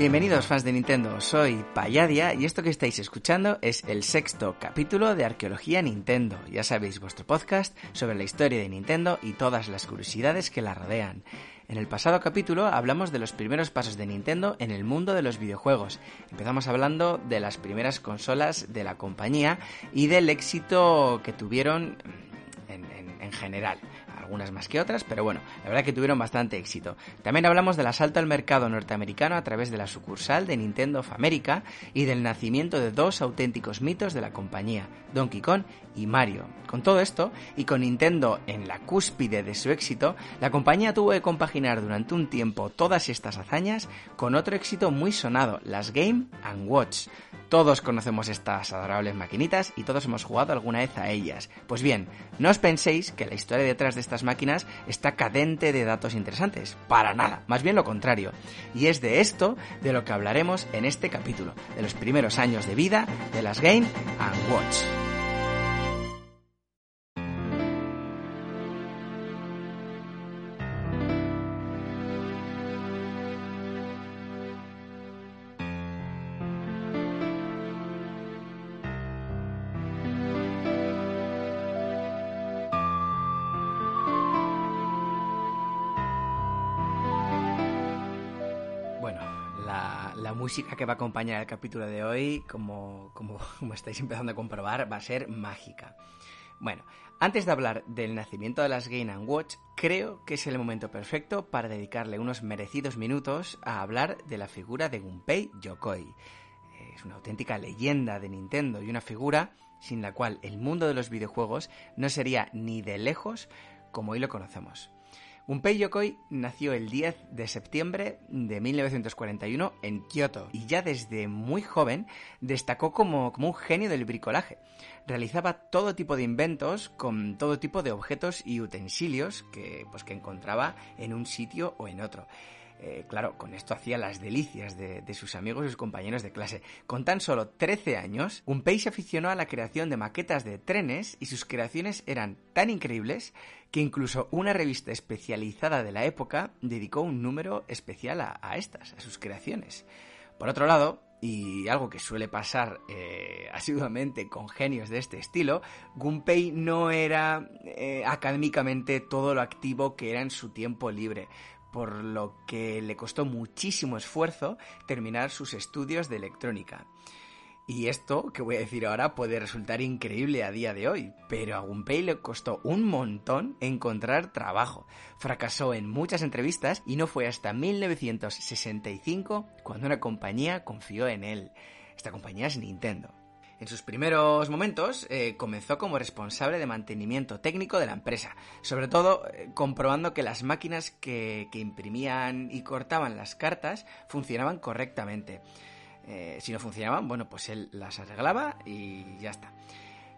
Bienvenidos fans de Nintendo, soy Payadia y esto que estáis escuchando es el sexto capítulo de Arqueología Nintendo, ya sabéis, vuestro podcast sobre la historia de Nintendo y todas las curiosidades que la rodean. En el pasado capítulo hablamos de los primeros pasos de Nintendo en el mundo de los videojuegos. Empezamos hablando de las primeras consolas de la compañía y del éxito que tuvieron en, en- en general algunas más que otras, pero bueno, la verdad que tuvieron bastante éxito. También hablamos del asalto al mercado norteamericano a través de la sucursal de Nintendo of America y del nacimiento de dos auténticos mitos de la compañía, Donkey Kong y Mario. Con todo esto, y con Nintendo en la cúspide de su éxito, la compañía tuvo que compaginar durante un tiempo todas estas hazañas con otro éxito muy sonado, las Game Watch. Todos conocemos estas adorables maquinitas y todos hemos jugado alguna vez a ellas. Pues bien, no os penséis que la historia detrás de estas máquinas está cadente de datos interesantes. Para nada, más bien lo contrario. Y es de esto de lo que hablaremos en este capítulo, de los primeros años de vida de las Game and Watch. Música que va a acompañar el capítulo de hoy, como, como, estáis empezando a comprobar, va a ser mágica. Bueno, antes de hablar del nacimiento de las Game Watch, creo que es el momento perfecto para dedicarle unos merecidos minutos a hablar de la figura de Gunpei Yokoi. Es una auténtica leyenda de Nintendo y una figura sin la cual el mundo de los videojuegos no sería ni de lejos como hoy lo conocemos. Gunpei Yokoi nació el 10 de septiembre de 1941 en Kioto y ya desde muy joven destacó como, como un genio del bricolaje. Realizaba todo tipo de inventos con todo tipo de objetos y utensilios que, pues, que encontraba en un sitio o en otro. Eh, claro, con esto hacía las delicias de, sus amigos y sus compañeros de clase. Con tan solo 13 años, Gunpei se aficionó a la creación de maquetas de trenes y sus creaciones eran tan increíbles que incluso una revista especializada de la época dedicó un número especial a, a estas, a sus creaciones. Por otro lado, y algo que suele pasar eh, asiduamente con genios de este estilo, Gunpei no era eh, académicamente todo lo activo que era en su tiempo libre, por lo que le costó muchísimo esfuerzo terminar sus estudios de electrónica. Y esto que voy a decir ahora puede resultar increíble a día de hoy, pero a Gunpei le costó un montón encontrar trabajo. Fracasó en muchas entrevistas y no fue hasta 1965 cuando una compañía confió en él. Esta compañía es Nintendo. En sus primeros momentos eh, comenzó como responsable de mantenimiento técnico de la empresa, sobre todo eh, comprobando que las máquinas que, que imprimían y cortaban las cartas funcionaban correctamente. Eh, si no funcionaban, bueno, pues él las arreglaba y ya está.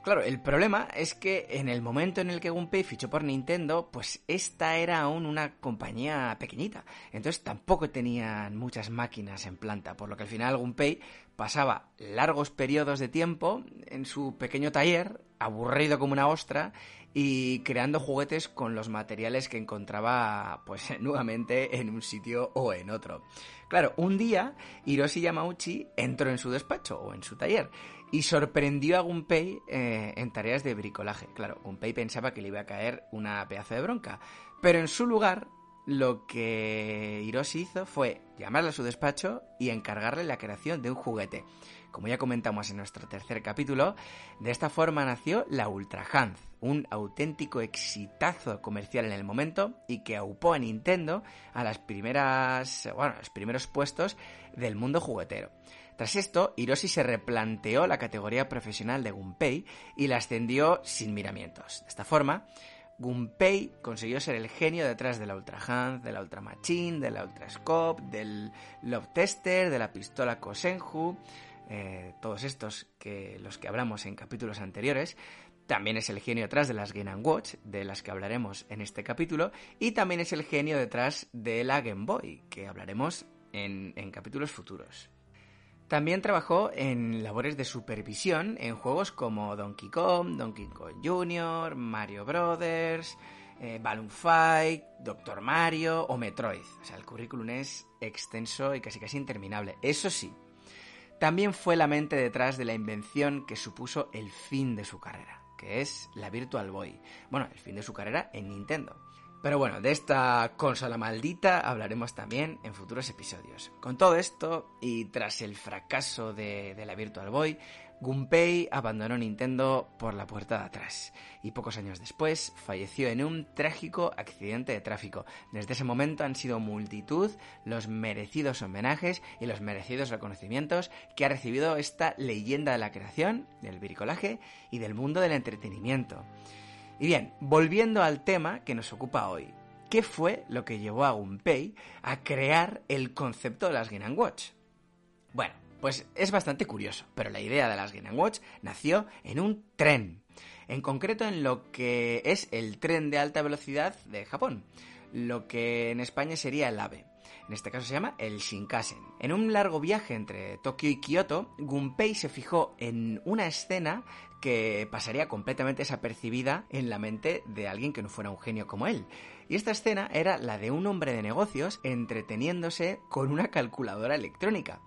Claro, el problema es que en el momento en el que Gunpei fichó por Nintendo, pues esta era aún una compañía pequeñita. Entonces tampoco tenían muchas máquinas en planta, por lo que al final Gunpei pasaba largos periodos de tiempo en su pequeño taller, aburrido como una ostra, y creando juguetes con los materiales que encontraba, pues nuevamente en un sitio o en otro. Claro, un día Hiroshi Yamauchi entró en su despacho o en su taller y sorprendió a Gunpei eh, en tareas de bricolaje. Claro, Gunpei pensaba que le iba a caer una pedazo de bronca, pero en su lugar lo que Hiroshi hizo fue llamarle a su despacho y encargarle la creación de un juguete. Como ya comentamos en nuestro tercer capítulo, de esta forma nació la Ultra Hand, un auténtico exitazo comercial en el momento y que aupó a Nintendo a las primeras, bueno, los primeros puestos del mundo juguetero. Tras esto, Hiroshi se replanteó la categoría profesional de Gunpei y la ascendió sin miramientos. De esta forma, Gunpei consiguió ser el genio detrás de la Ultra Hand, de la Ultra Machine, de la Ultra Scope, del Love Tester, de la pistola Kosenju, eh, todos estos que los que hablamos en capítulos anteriores. También es el genio detrás de las Game Watch, de las que hablaremos en este capítulo, y también es el genio detrás de la Game Boy, que hablaremos en, capítulos futuros. También trabajó en labores de supervisión en juegos como Donkey Kong, Donkey Kong Jr., Mario Brothers, eh, Balloon Fight, Doctor Mario o Metroid. O sea, el currículum es extenso y casi casi interminable. Eso sí, también fue la mente detrás de la invención que supuso el fin de su carrera, que es la Virtual Boy. Bueno, el fin de su carrera en Nintendo. Pero bueno, de esta consola maldita hablaremos también en futuros episodios. Con todo esto, y tras el fracaso de, la Virtual Boy, Gunpei abandonó Nintendo por la puerta de atrás y pocos años después falleció en un trágico accidente de tráfico. Desde ese momento han sido multitud los merecidos homenajes y los merecidos reconocimientos que ha recibido esta leyenda de la creación, del bricolaje y del mundo del entretenimiento. Y bien, volviendo al tema que nos ocupa hoy. ¿Qué fue lo que llevó a Gunpei a crear el concepto de las Game Watch? Bueno, pues es bastante curioso, pero la idea de las Game Watch nació en un tren, en concreto en lo que es el tren de alta velocidad de Japón, lo que en España sería el AVE. En este caso se llama el Shinkansen. En un largo viaje entre Tokio y Kioto, Gunpei se fijó en una escena que pasaría completamente desapercibida en la mente de alguien que no fuera un genio como él. Y esta escena era la de un hombre de negocios entreteniéndose con una calculadora electrónica.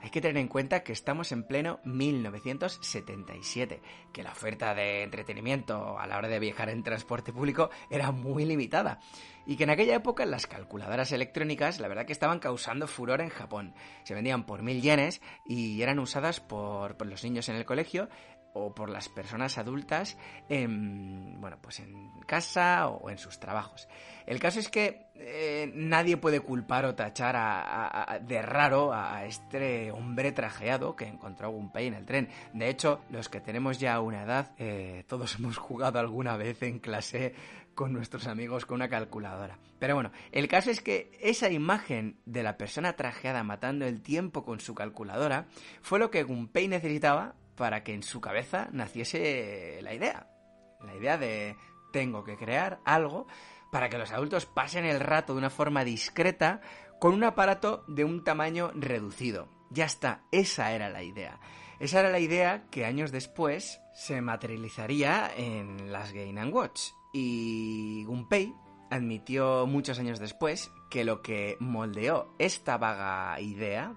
Hay que tener en cuenta que estamos en pleno 1977, que la oferta de entretenimiento a la hora de viajar en transporte público era muy limitada y que en aquella época las calculadoras electrónicas la verdad que estaban causando furor en Japón. Se vendían por mil yenes y eran usadas por, por los niños en el colegio o por las personas adultas en, bueno, pues en casa o en sus trabajos. El caso es que eh, nadie puede culpar o tachar a, de raro a este hombre trajeado que encontró Gunpei en el tren. De hecho, los que tenemos ya una edad, eh, todos hemos jugado alguna vez en clase con nuestros amigos con una calculadora. Pero bueno, el caso es que esa imagen de la persona trajeada matando el tiempo con su calculadora fue lo que Gunpei necesitaba para que en su cabeza naciese la idea. La idea de tengo que crear algo para que los adultos pasen el rato de una forma discreta con un aparato de un tamaño reducido. Ya está, esa era la idea. Esa era la idea que años después se materializaría en las Game Watch. Y Gunpei admitió muchos años después que lo que moldeó esta vaga idea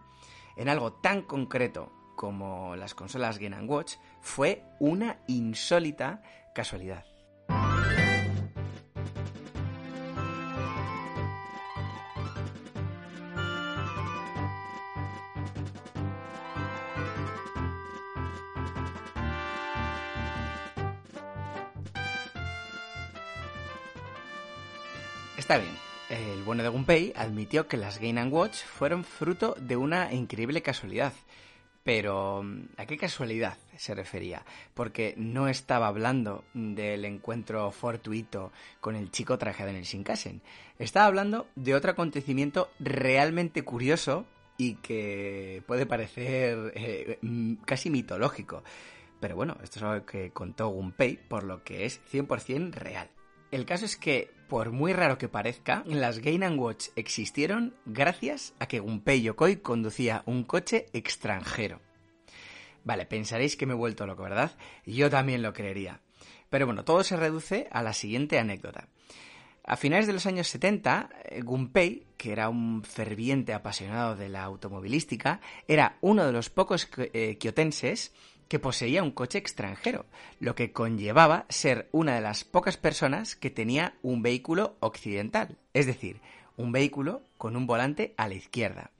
en algo tan concreto como las consolas Game Watch fue una insólita casualidad. Está bien, el bueno de Gunpei admitió que las Game Watch fueron fruto de una increíble casualidad pero, ¿a qué casualidad se refería? Porque no estaba hablando del encuentro fortuito con el chico trajeado en el Shinkansen. Estaba hablando de otro acontecimiento realmente curioso y que puede parecer eh, casi mitológico. Pero bueno, esto es algo que contó Gunpei, por lo que es 100% real. El caso es que, por muy raro que parezca, las Game Watch existieron gracias a que Gunpei Yokoi conducía un coche extranjero. Vale, pensaréis que me he vuelto loco, ¿verdad? Yo también lo creería. Pero bueno, todo se reduce a la siguiente anécdota. A finales de los años 70, eh, Gunpei, que era un ferviente apasionado de la automovilística, era uno de los pocos eh, que poseía un coche extranjero, lo que conllevaba ser una de las pocas personas que tenía un vehículo occidental, es decir, un vehículo con un volante a la izquierda.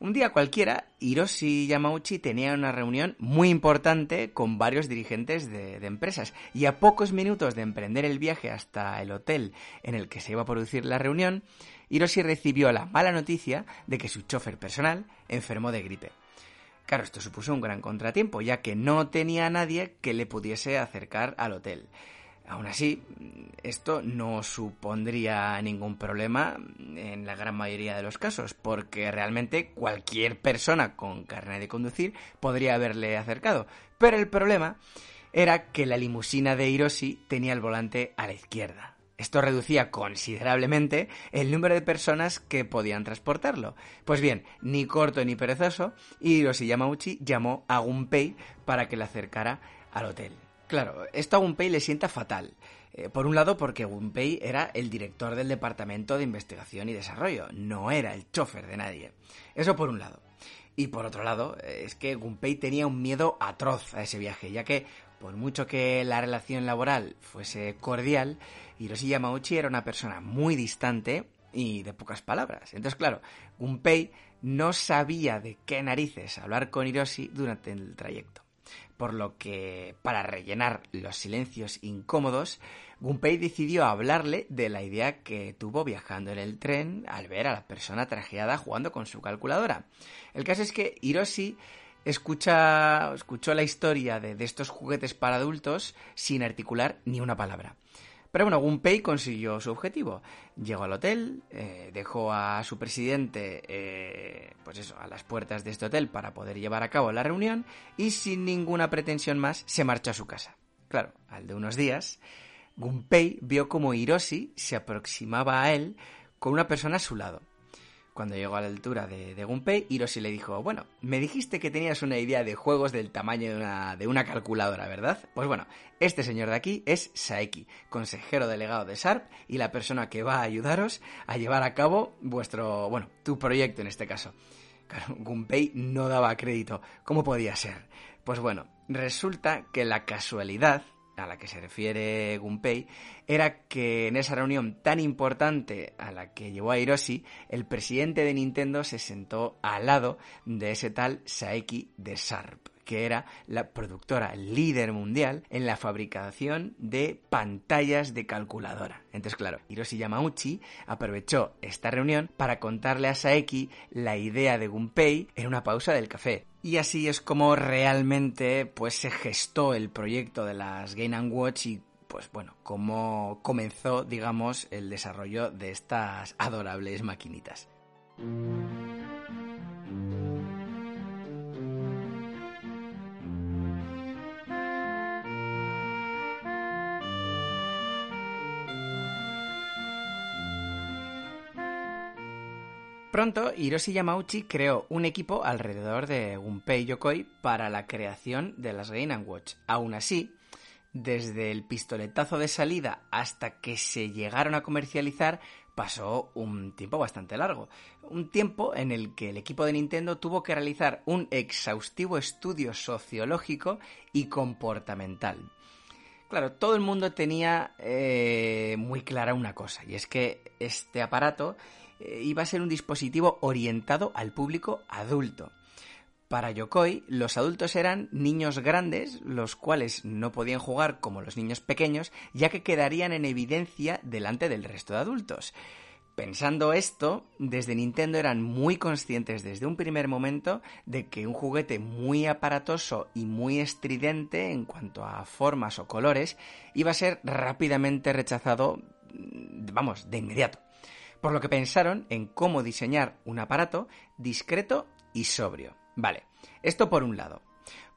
Un día cualquiera, Hiroshi Yamauchi tenía una reunión muy importante con varios dirigentes de, empresas y a pocos minutos de emprender el viaje hasta el hotel en el que se iba a producir la reunión, Hiroshi recibió la mala noticia de que su chofer personal enfermó de gripe. Claro, esto supuso un gran contratiempo, ya que no tenía nadie que le pudiese acercar al hotel. Aún así, esto no supondría ningún problema en la gran mayoría de los casos, porque realmente cualquier persona con carnet de conducir podría haberle acercado. Pero el problema era que la limusina de Hiroshi tenía el volante a la izquierda. Esto reducía considerablemente el número de personas que podían transportarlo. Pues bien, ni corto ni perezoso, Hiroshi Yamauchi llamó a Gunpei para que le acercara al hotel. Claro, esto a Gunpei le sienta fatal. Eh, por un lado, porque Gunpei era el director del Departamento de Investigación y Desarrollo, no era el chofer de nadie. Eso por un lado. Y por otro lado, es que Gunpei tenía un miedo atroz a ese viaje, ya que por mucho que la relación laboral fuese cordial, Hiroshi Yamauchi era una persona muy distante y de pocas palabras. Entonces, claro, Gunpei no sabía de qué narices hablar con Hiroshi durante el trayecto. Por lo que, para rellenar los silencios incómodos, Gunpei decidió hablarle de la idea que tuvo viajando en el tren al ver a la persona trajeada jugando con su calculadora. El caso es que Hiroshi escucha, escuchó la historia de, de estos juguetes para adultos sin articular ni una palabra. Pero bueno, Gunpei consiguió su objetivo. Llegó al hotel, eh, dejó a su presidente, eh, pues eso, a las puertas de este hotel para poder llevar a cabo la reunión y sin ninguna pretensión más se marchó a su casa. Claro, al de unos días, Gunpei vio como Hiroshi se aproximaba a él con una persona a su lado. Cuando llegó a la altura de, de, Gunpei, Hiroshi le dijo, bueno, me dijiste que tenías una idea de juegos del tamaño de una, de una calculadora, ¿verdad? Pues bueno, este señor de aquí es Saeki, consejero delegado de SARP y la persona que va a ayudaros a llevar a cabo vuestro, bueno, tu proyecto en este caso. Claro, Gunpei no daba crédito. ¿Cómo podía ser? Pues bueno, resulta que la casualidad a la que se refiere Gunpei era que en esa reunión tan importante a la que llevó a Hiroshi, el presidente de Nintendo se sentó al lado de ese tal Saeki de Sharp que era la productora líder mundial en la fabricación de pantallas de calculadora. Entonces, claro, Hiroshi Yamauchi aprovechó esta reunión para contarle a Saeki la idea de Gunpei en una pausa del café. Y así es como realmente pues se gestó el proyecto de las Game Watch y pues bueno, cómo comenzó, digamos, el desarrollo de estas adorables maquinitas. Pronto, Hiroshi Yamauchi creó un equipo alrededor de Gunpei Yokoi para la creación de las Game Watch. Aún así, desde el pistoletazo de salida hasta que se llegaron a comercializar pasó un tiempo bastante largo. Un tiempo en el que el equipo de Nintendo tuvo que realizar un exhaustivo estudio sociológico y comportamental. Claro, todo el mundo tenía eh, muy clara una cosa, y es que este aparato eh, iba a ser un dispositivo orientado al público adulto. Para Yokoi, los adultos eran niños grandes, los cuales no podían jugar como los niños pequeños, ya que quedarían en evidencia delante del resto de adultos. Pensando esto, desde Nintendo eran muy conscientes desde un primer momento de que un juguete muy aparatoso y muy estridente en cuanto a formas o colores iba a ser rápidamente rechazado, vamos, de inmediato por lo que pensaron en cómo diseñar un aparato discreto y sobrio. Vale, esto por un lado.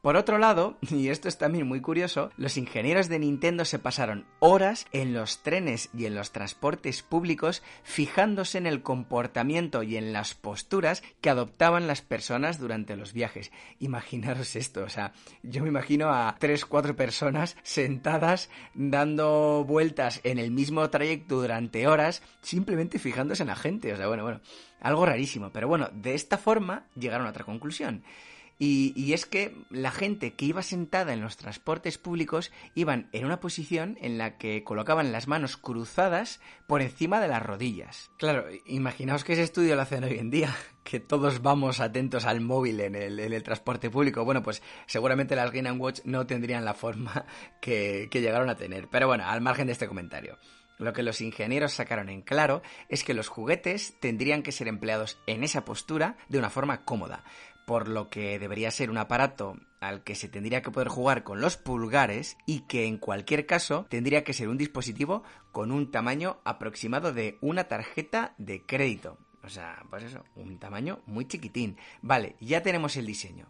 Por otro lado, y esto es también muy curioso, los ingenieros de Nintendo se pasaron horas en los trenes y en los transportes públicos fijándose en el comportamiento y en las posturas que adoptaban las personas durante los viajes. Imaginaros esto, o sea, yo me imagino a tres, cuatro personas sentadas dando vueltas en el mismo trayecto durante horas, simplemente fijándose en la gente. O sea, bueno, bueno, algo rarísimo. Pero bueno, de esta forma llegaron a otra conclusión. Y, es que la gente que iba sentada en los transportes públicos iban en una posición en la que colocaban las manos cruzadas por encima de las rodillas. Claro, imaginaos que ese estudio lo hacen hoy en día, que todos vamos atentos al móvil en el, transporte público. Bueno, pues seguramente las Game Watch no tendrían la forma que, que llegaron a tener. Pero bueno, al margen de este comentario. Lo que los ingenieros sacaron en claro es que los juguetes tendrían que ser empleados en esa postura de una forma cómoda, por lo que debería ser un aparato al que se tendría que poder jugar con los pulgares y que en cualquier caso tendría que ser un dispositivo con un tamaño aproximado de una tarjeta de crédito. O sea, pues eso, un tamaño muy chiquitín. Vale, ya tenemos el diseño.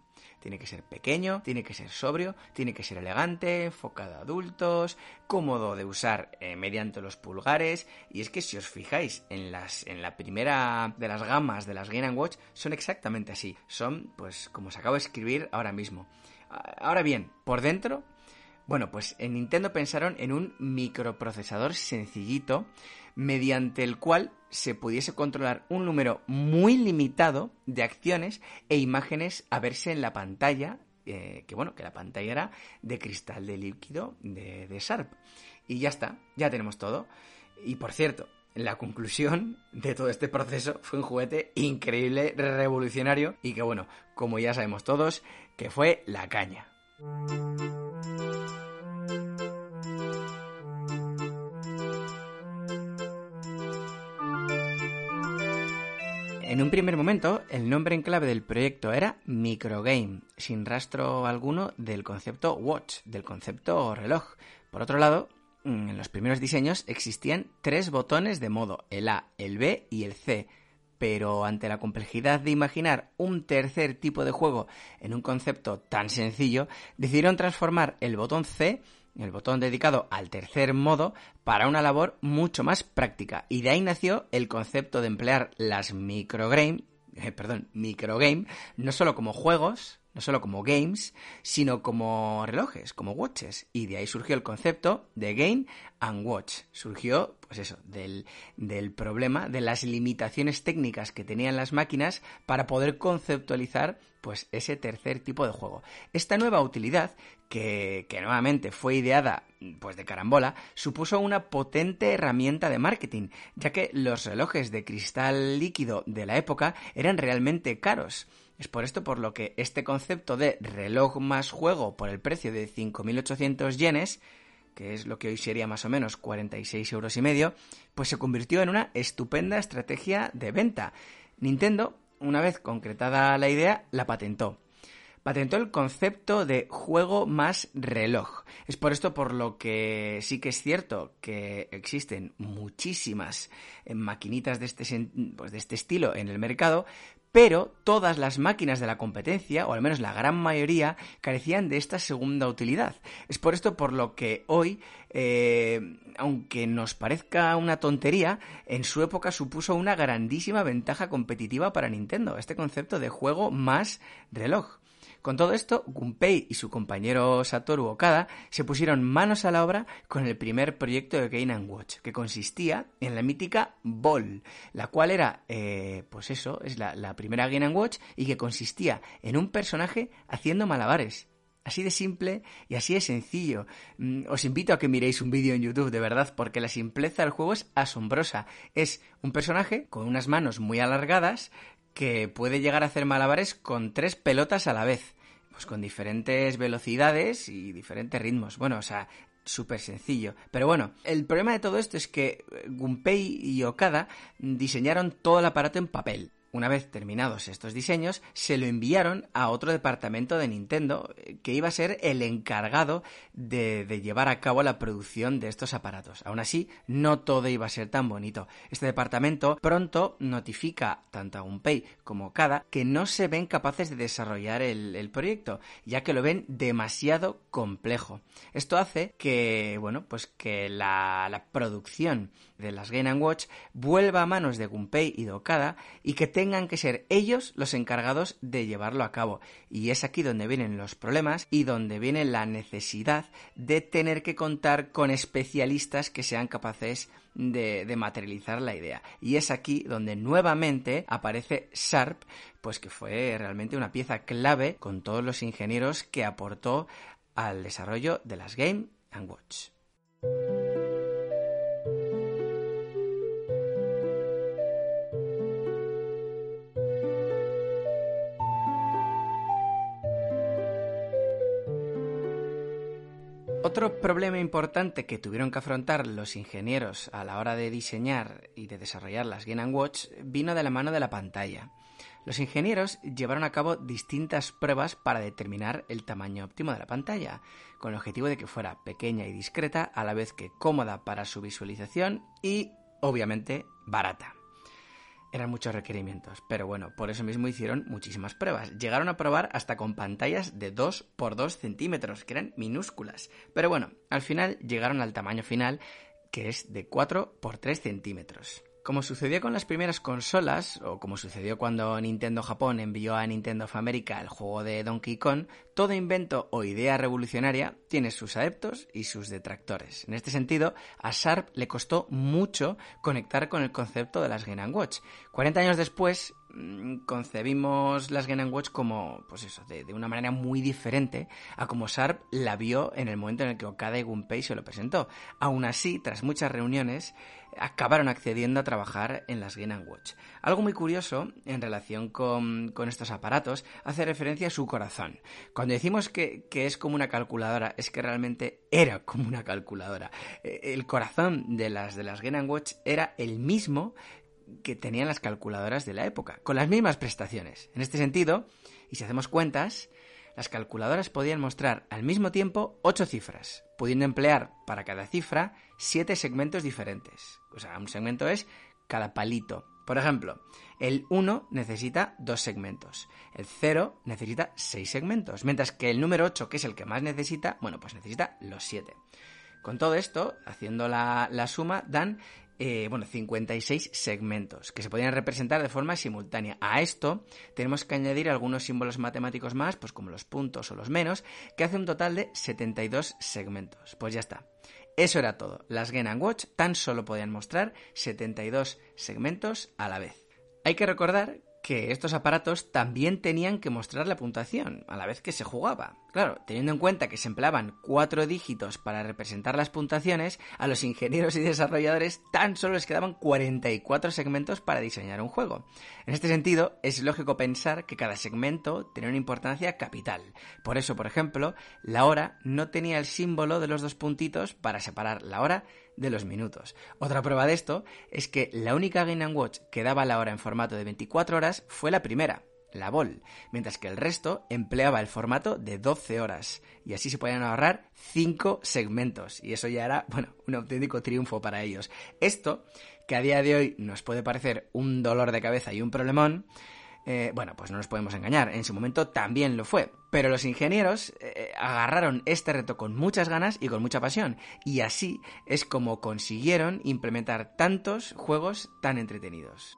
Tiene que ser pequeño, tiene que ser sobrio, tiene que ser elegante, enfocado a adultos, cómodo de usar eh, mediante los pulgares. Y es que si os fijáis en las en la primera de las gamas de las Game Watch son exactamente así. Son, pues, como os acabo de escribir ahora mismo. Ahora bien, por dentro Bueno, pues en Nintendo pensaron en un microprocesador sencillito mediante el cual se pudiese controlar un número muy limitado de acciones e imágenes a verse en la pantalla, eh, que bueno, que la pantalla era de cristal de líquido de, de Sharp. Y ya está, ya tenemos todo. Y por cierto, la conclusión de todo este proceso fue un juguete increíble, revolucionario y que bueno, como ya sabemos todos, que fue la caña. Primer momento, el nombre en clave del proyecto era Microgame, sin rastro alguno del concepto watch, del concepto reloj. Por otro lado, mm, en los primeros diseños existían tres botones de modo, el A, el B y el C, pero ante la complejidad de imaginar un tercer tipo de juego en un concepto tan sencillo, decidieron transformar el botón C el botón dedicado al tercer modo para una labor mucho más práctica. Y de ahí nació el concepto de emplear las microgame, eh, perdón, microgame, no solo como juegos, no solo como games, sino como relojes, como watches. Y de ahí surgió el concepto de game and watch. Surgió, pues eso, del, del problema, de las limitaciones técnicas que tenían las máquinas para poder conceptualizar pues ese tercer tipo de juego. Esta nueva utilidad, que, nuevamente fue ideada pues de carambola, supuso una potente herramienta de marketing, ya que los relojes de cristal líquido de la época eran realmente caros. Es por esto por lo que este concepto de reloj más juego por el precio de 5.800 yenes, que es lo que hoy sería más o menos 46 euros y medio, pues se convirtió en una estupenda estrategia de venta. Nintendo, una vez concretada la idea, la patentó patentó el concepto de juego más reloj. Es por esto por lo que sí que es cierto que existen muchísimas eh, maquinitas de este, pues de este estilo en el mercado, pero todas las máquinas de la competencia, o al menos la gran mayoría, carecían de esta segunda utilidad. Es por esto por lo que hoy, eh, aunque nos parezca una tontería, en su época supuso una grandísima ventaja competitiva para Nintendo, este concepto de juego más reloj. Con todo esto, Gunpei y su compañero Satoru Okada se pusieron manos a la obra con el primer proyecto de Game Watch, que consistía en la mítica Ball, la cual era, eh, pues eso, es la, primera Game Watch y que consistía en un personaje haciendo malabares. Así de simple y así de sencillo. Mm, os invito a que miréis un vídeo en YouTube, de verdad, porque la simpleza del juego es asombrosa. Es un personaje con unas manos muy alargadas que puede llegar a hacer malabares con tres pelotas a la vez pues con diferentes velocidades y diferentes ritmos. Bueno, o sea, súper sencillo. Pero bueno, el problema de todo esto es que Gunpei y Okada diseñaron todo el aparato en papel. Una vez terminados estos diseños, se lo enviaron a otro departamento de Nintendo eh, que iba a ser el encargado de, llevar a cabo la producción de estos aparatos. Aún así, no todo iba a ser tan bonito. Este departamento pronto notifica tanto a Gunpei como a Kada que no se ven capaces de desarrollar el, proyecto, ya que lo ven demasiado complejo. Esto hace que, bueno, pues que la, la producción de las Game Watch vuelva a manos de Gunpei y de Okada y que tengan que ser ellos los encargados de llevarlo a cabo. Y es aquí donde vienen los problemas y donde viene la necesidad de tener que contar con especialistas que sean capaces de, de, materializar la idea. Y es aquí donde nuevamente aparece Sharp, pues que fue realmente una pieza clave con todos los ingenieros que aportó al desarrollo de las Game Watch. Otro problema importante que tuvieron que afrontar los ingenieros a la hora de diseñar y de desarrollar las Game Watch vino de la mano de la pantalla. Los ingenieros llevaron a cabo distintas pruebas para determinar el tamaño óptimo de la pantalla, con el objetivo de que fuera pequeña y discreta, a la vez que cómoda para su visualización y, obviamente, barata eran muchos requerimientos, pero bueno, por eso mismo hicieron muchísimas pruebas. Llegaron a probar hasta con pantallas de 2 por 2 centímetros, que eran minúsculas. Pero bueno, al final llegaron al tamaño final, que es de 4 por 3 centímetros. Como sucedió con las primeras consolas, o como sucedió cuando Nintendo Japón envió a Nintendo of America el juego de Donkey Kong, todo invento o idea revolucionaria tiene sus adeptos y sus detractores. En este sentido, a Sharp le costó mucho conectar con el concepto de las Game Watch. 40 años después, concebimos las Game Watch como, pues eso, de, una manera muy diferente a como Sharp la vio en el momento en el que Okada y Gunpei se lo presentó. Aún así, tras muchas reuniones, acabaron accediendo a trabajar en las Game Watch. Algo muy curioso en relación con, estos aparatos hace referencia a su corazón. Cuando decimos que, es como una calculadora, es que realmente era como una calculadora. Eh, el corazón de las, de las Game Watch era el mismo que tenían las calculadoras de la época, con las mismas prestaciones. En este sentido, y si hacemos cuentas, las calculadoras podían mostrar al mismo tiempo ocho cifras, pudiendo emplear para cada cifra siete segmentos diferentes. O sea, un segmento es cada palito. Por ejemplo, el 1 necesita dos segmentos, el 0 necesita seis segmentos, mientras que el número 8, que es el que más necesita, bueno, pues necesita los siete. Con todo esto, haciendo la, la suma, dan eh, bueno, 56 segmentos que se podían representar de forma simultánea. A esto tenemos que añadir algunos símbolos matemáticos más, pues como los puntos o los menos, que hace un total de 72 segmentos. Pues ya está. Eso era todo. Las Game Watch tan solo podían mostrar 72 segmentos a la vez. Hay que recordar que estos aparatos también tenían que mostrar la puntuación a la vez que se jugaba. Claro, teniendo en cuenta que se empleaban cuatro dígitos para representar las puntuaciones, a los ingenieros y desarrolladores tan solo les quedaban 44 segmentos para diseñar un juego. En este sentido, es lógico pensar que cada segmento tenía una importancia capital. Por eso, por ejemplo, la hora no tenía el símbolo de los dos puntitos para separar la hora de los minutos. Otra prueba de esto es que la única Game Watch que daba la hora en formato de 24 horas fue la primera, la Ball, mientras que el resto empleaba el formato de 12 horas y así se podían ahorrar 5 segmentos y eso ya era, bueno, un auténtico triunfo para ellos. Esto, que a día de hoy nos puede parecer un dolor de cabeza y un problemón, eh, bueno, pues no nos podemos engañar, en su momento también lo fue. Pero los ingenieros eh, agarraron este reto con muchas ganas y con mucha pasión. Y así es como consiguieron implementar tantos juegos tan entretenidos.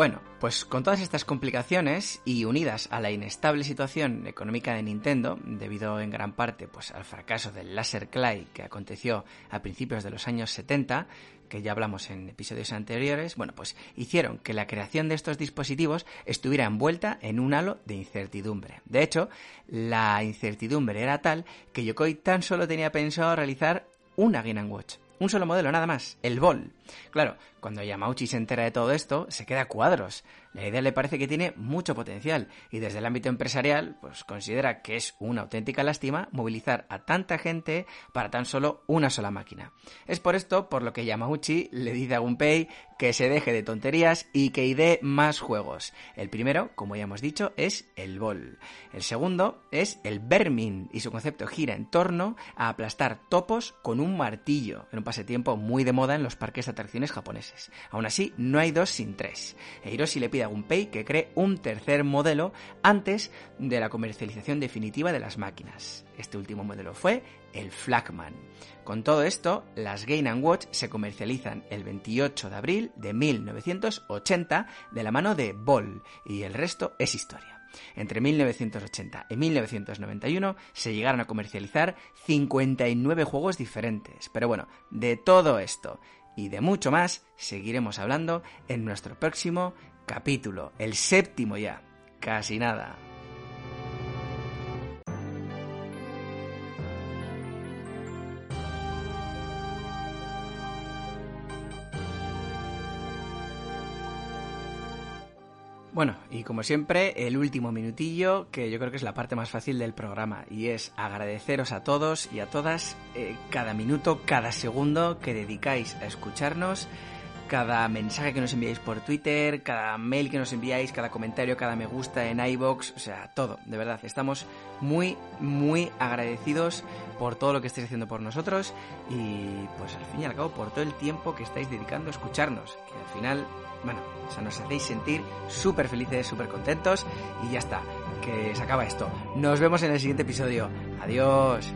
Bueno, pues con todas estas complicaciones y unidas a la inestable situación económica de Nintendo, debido en gran parte pues, al fracaso del Laser Clay que aconteció a principios de los años 70, que ya hablamos en episodios anteriores, bueno, pues hicieron que la creación de estos dispositivos estuviera envuelta en un halo de incertidumbre. De hecho, la incertidumbre era tal que Yokoi tan solo tenía pensado realizar una Game Watch. Un solo modelo nada más, el Ball. Claro, cuando Yamauchi se entera de todo esto, se queda a cuadros. La idea le parece que tiene mucho potencial y desde el ámbito empresarial, pues considera que es una auténtica lástima movilizar a tanta gente para tan solo una sola máquina. Es por esto por lo que Yamauchi le dice a Gunpei que se deje de tonterías y que idee más juegos. El primero, como ya hemos dicho, es el Ball. El segundo es el Vermin y su concepto gira en torno a aplastar topos con un martillo, en un pasatiempo muy de moda en los parques de atracciones japoneses. Aún así, no hay dos sin tres. E Hiroshi le pide a Gunpei que cree un tercer modelo antes de la comercialización definitiva de las máquinas. Este último modelo fue el Flagman. Con todo esto, las Game Watch se comercializan el 28 de abril de 1980 de la mano de Ball y el resto es historia. Entre 1980 y 1991 se llegaron a comercializar 59 juegos diferentes. Pero bueno, de todo esto y de mucho más seguiremos hablando en nuestro próximo capítulo, el séptimo ya. Casi nada. Bueno, y como siempre, el último minutillo, que yo creo que es la parte más fácil del programa, y es agradeceros a todos y a todas eh, cada minuto, cada segundo que dedicáis a escucharnos cada mensaje que nos enviáis por Twitter, cada mail que nos enviáis, cada comentario, cada me gusta en iBox, o sea, todo, de verdad. Estamos muy, muy agradecidos por todo lo que estáis haciendo por nosotros y pues al fin y al cabo por todo el tiempo que estáis dedicando a escucharnos, que al final, bueno, o sea, nos hacéis sentir súper felices, súper contentos y ya está, que se acaba esto. Nos vemos en el siguiente episodio. Adiós.